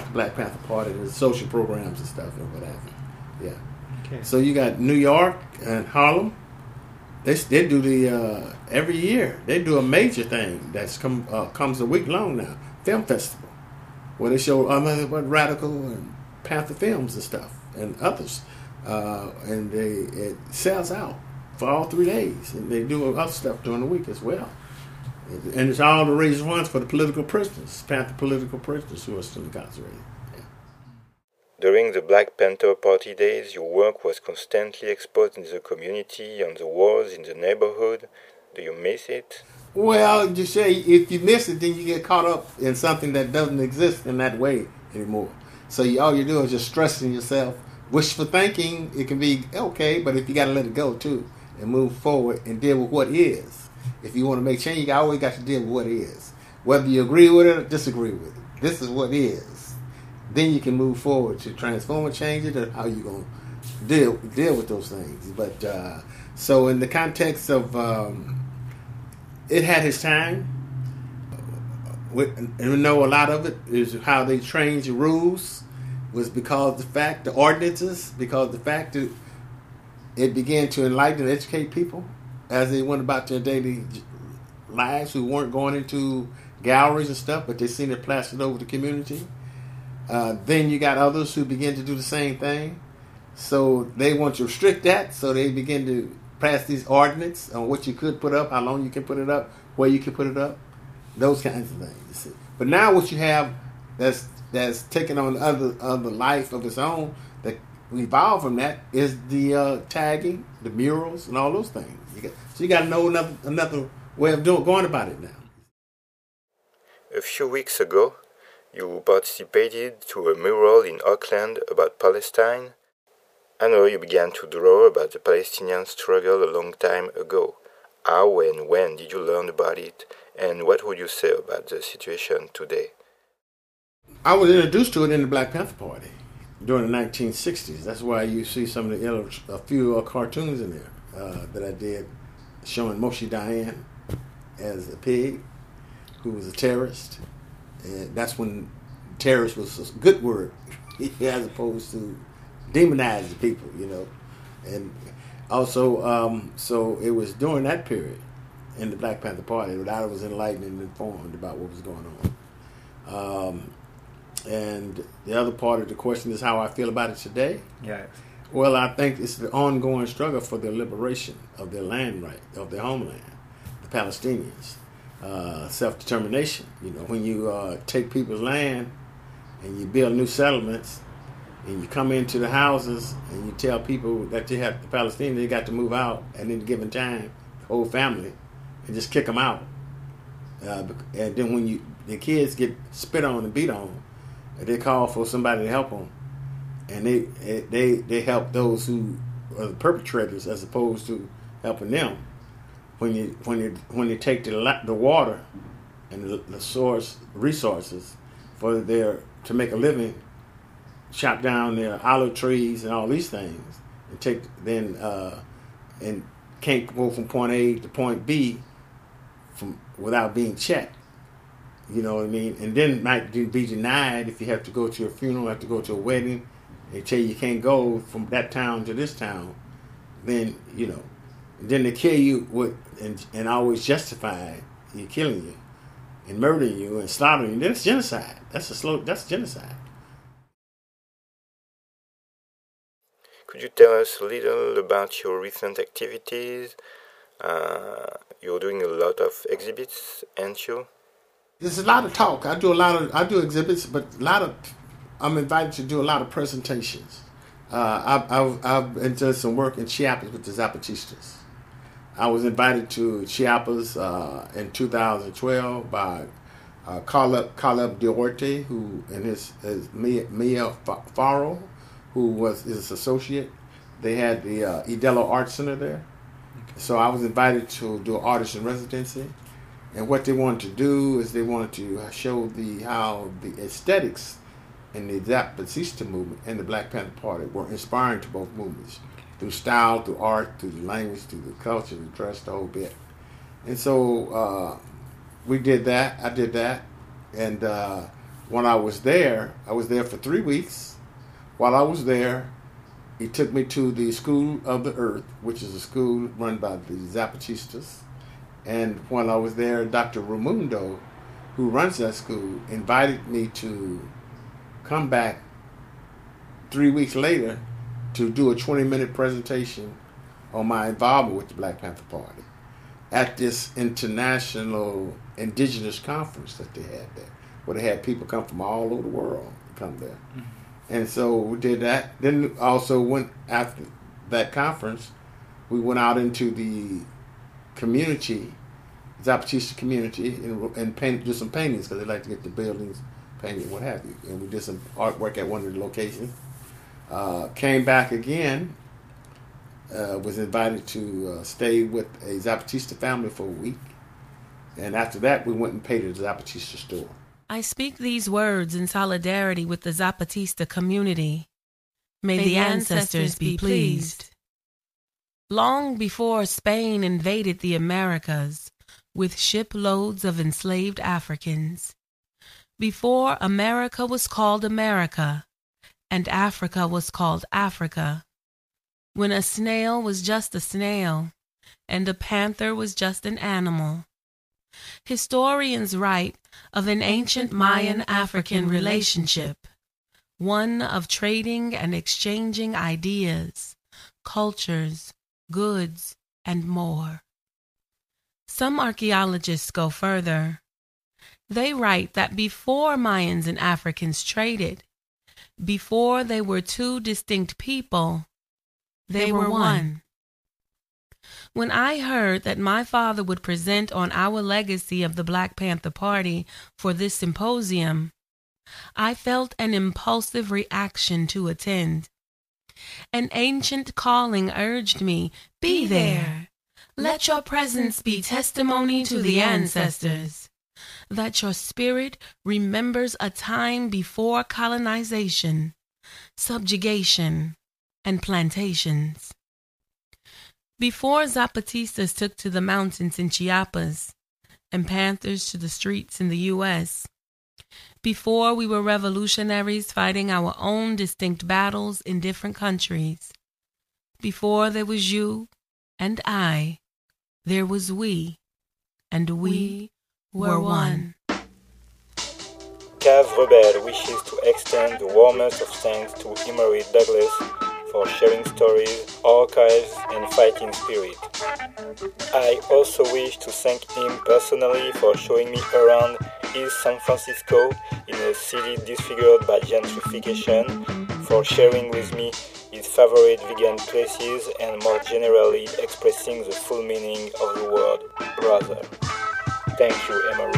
the Black Panther Party, the social programs and stuff and what have you. Yeah. Okay. So you got New York and Harlem. They they do the uh, every year. They do a major thing that's come uh, comes a week long now. Film festival, where they show um, what radical and Panther films and stuff and others, uh, and they it sells out for all three days. And they do other stuff during the week as well. And it's all to raise funds for the political prisoners, Panther political prisoners who are still incarcerated. During the Black Panther Party days, your work was constantly exposed in the community, on the walls, in the neighborhood. Do you miss it? Well, you say if you miss it, then you get caught up in something that doesn't exist in that way anymore. So you, all you do is just stressing yourself. Wishful thinking, it can be okay, but if you got to let it go too and move forward and deal with what is. If you want to make change, you always got to deal with what is. Whether you agree with it or disagree with it, this is what is. Then you can move forward to transform and change it, or how you gonna deal deal with those things. But uh, so in the context of um, it had its time. And we know a lot of it is how they changed the rules was because the fact the ordinances because the fact that it began to enlighten and educate people as they went about their daily lives who weren't going into galleries and stuff but they seen it plastered over the community. Uh, then you got others who begin to do the same thing. So they want to restrict that so they begin to pass these ordinances on what you could put up how long you can put it up where you can put it up those kinds of things. But now what you have that's that's taken on other other life of its own that evolved from that is the uh, tagging, the murals, and all those things. You got, so you got to know another another way of doing going about it now. A few weeks ago, you participated to a mural in Oakland about Palestine. I know you began to draw about the Palestinian struggle a long time ago. How and when did you learn about it, and what would you say about the situation today? I was introduced to it in the Black Panther Party during the 1960s. That's why you see some of the a few cartoons in there uh, that I did showing Moshe Dayan as a pig who was a terrorist. And that's when terrorist was a good word (laughs) as opposed to demonizing people, you know. And also, um, so it was during that period in the Black Panther Party that I was enlightened and informed about what was going on. Um, and the other part of the question is how I feel about it today. Yes. Well, I think it's the ongoing struggle for the liberation of their land right, of their homeland, the Palestinians, uh, self determination. You know, when you uh, take people's land and you build new settlements, and you come into the houses and you tell people that you have the Palestinians they got to move out at any given time, the whole family, and just kick them out. Uh, and then when you the kids get spit on and beat on, they call for somebody to help them, and they they they help those who are the perpetrators as opposed to helping them. When you when you when you take the the water and the, the source resources for their to make a living, chop down their olive trees and all these things, and take then uh, and can't go from point A to point B from without being checked. You know what I mean? And then might be denied if you have to go to a funeral, have to go to a wedding. They tell you you can't go from that town to this town. Then you know, then they kill you with and and always justify you killing you and murdering you and slaughtering you. That's genocide. That's a slow. That's genocide. Could you tell us a little about your recent activities? Uh, you're doing a lot of exhibits, aren't you? There's a lot of talk. I do a lot of I do exhibits, but a lot of I'm invited to do a lot of presentations. Uh, I've, I've, I've some work in Chiapas with the Zapatistas. I was invited to Chiapas uh, in 2012 by uh, Caleb, Caleb Duarte, who and his, his Mia, Mia Faro, who was his associate. They had the uh, EDELO Art Center there. So I was invited to do an artist in residency. And what they wanted to do is they wanted to show the how the aesthetics in the Zapatista movement and the Black Panther Party were inspiring to both movements through style, through art, through the language, through the culture, the dress, the whole bit. And so uh, we did that. I did that. And uh, when I was there, I was there for three weeks. While I was there, he took me to the School of the Earth, which is a school run by the Zapatistas and when I was there, Dr. Raymundo, who runs that school, invited me to come back three weeks later to do a 20 minute presentation on my involvement with the Black Panther Party at this international indigenous conference that they had there, where they had people come from all over the world to come there. Mm-hmm. And so we did that. Then also went after that conference, we went out into the community, Zapatista community, and, and paint, do some paintings because they like to get the buildings painted, what have you. And we did some artwork at one of the locations. Uh, came back again. Uh, was invited to uh, stay with a Zapatista family for a week. And after that, we went and paid at the Zapatista store. I speak these words in solidarity with the Zapatista community. May, May the ancestors, ancestors be pleased. Long before Spain invaded the Americas with shiploads of enslaved Africans, before America was called America and Africa was called Africa, when a snail was just a snail and a panther was just an animal. Historians write of an ancient Mayan African relationship, one of trading and exchanging ideas, cultures, goods, and more. Some archaeologists go further. They write that before Mayans and Africans traded, before they were two distinct people, they, they were, one. one. When I heard that my father would present on our legacy of the Black Panther Party for this symposium, I felt an impulsive reaction to attend. An ancient calling urged me, Be there. Let your presence be testimony to the ancestors. That your spirit remembers a time before colonization, subjugation, and plantations. Before Zapatistas took to the mountains in Chiapas and Panthers to the streets in the U.S., before we were revolutionaries fighting our own distinct battles in different countries, before there was you and I, there was we, and we were one. Cave Rebelle wishes to extend the warmest of thanks to Emory Douglas for sharing stories, archives, and fighting spirit. I also wish to thank him personally for showing me around East San Francisco in a city disfigured by gentrification, for sharing with me his favorite vegan places, and more generally expressing the full meaning of the word brother. Thank you, Emory.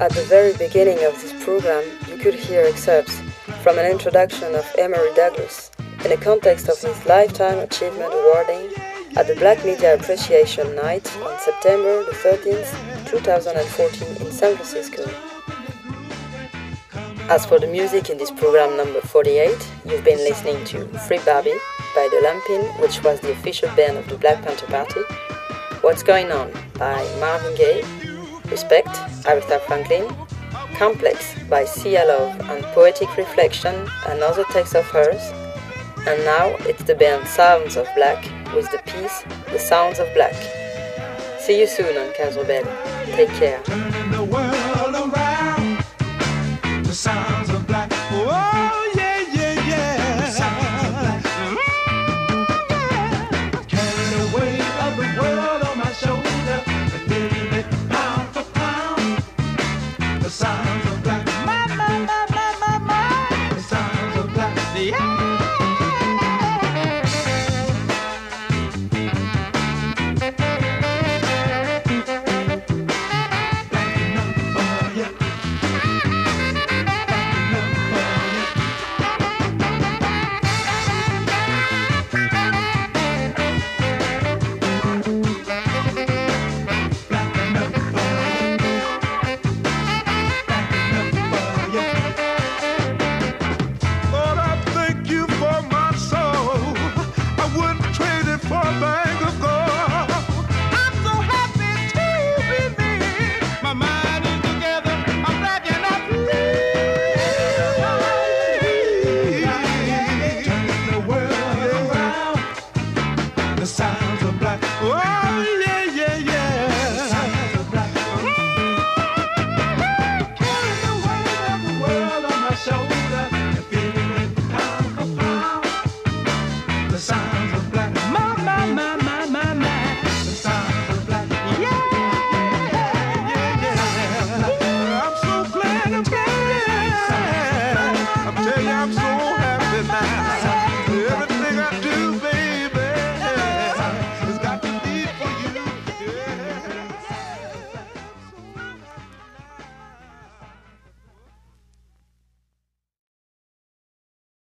At the very beginning of this program, you could hear excerpts from an introduction of Emory Douglas in the context of his Lifetime Achievement awarding at the Black Media Appreciation Night on September the 13th, 2014 in San Francisco. As for the music in this program number 48, you've been listening to Free Bobby by The Lumpen, which was the official band of the Black Panther Party, What's Going On by Marvin Gaye, Respect, Aretha Franklin, Complex by Sia Love and Poetic Reflection, another text of hers, and now it's the band Sounds of Black with the piece The Sounds of Black. See you soon on Cave Rebelle. Take care.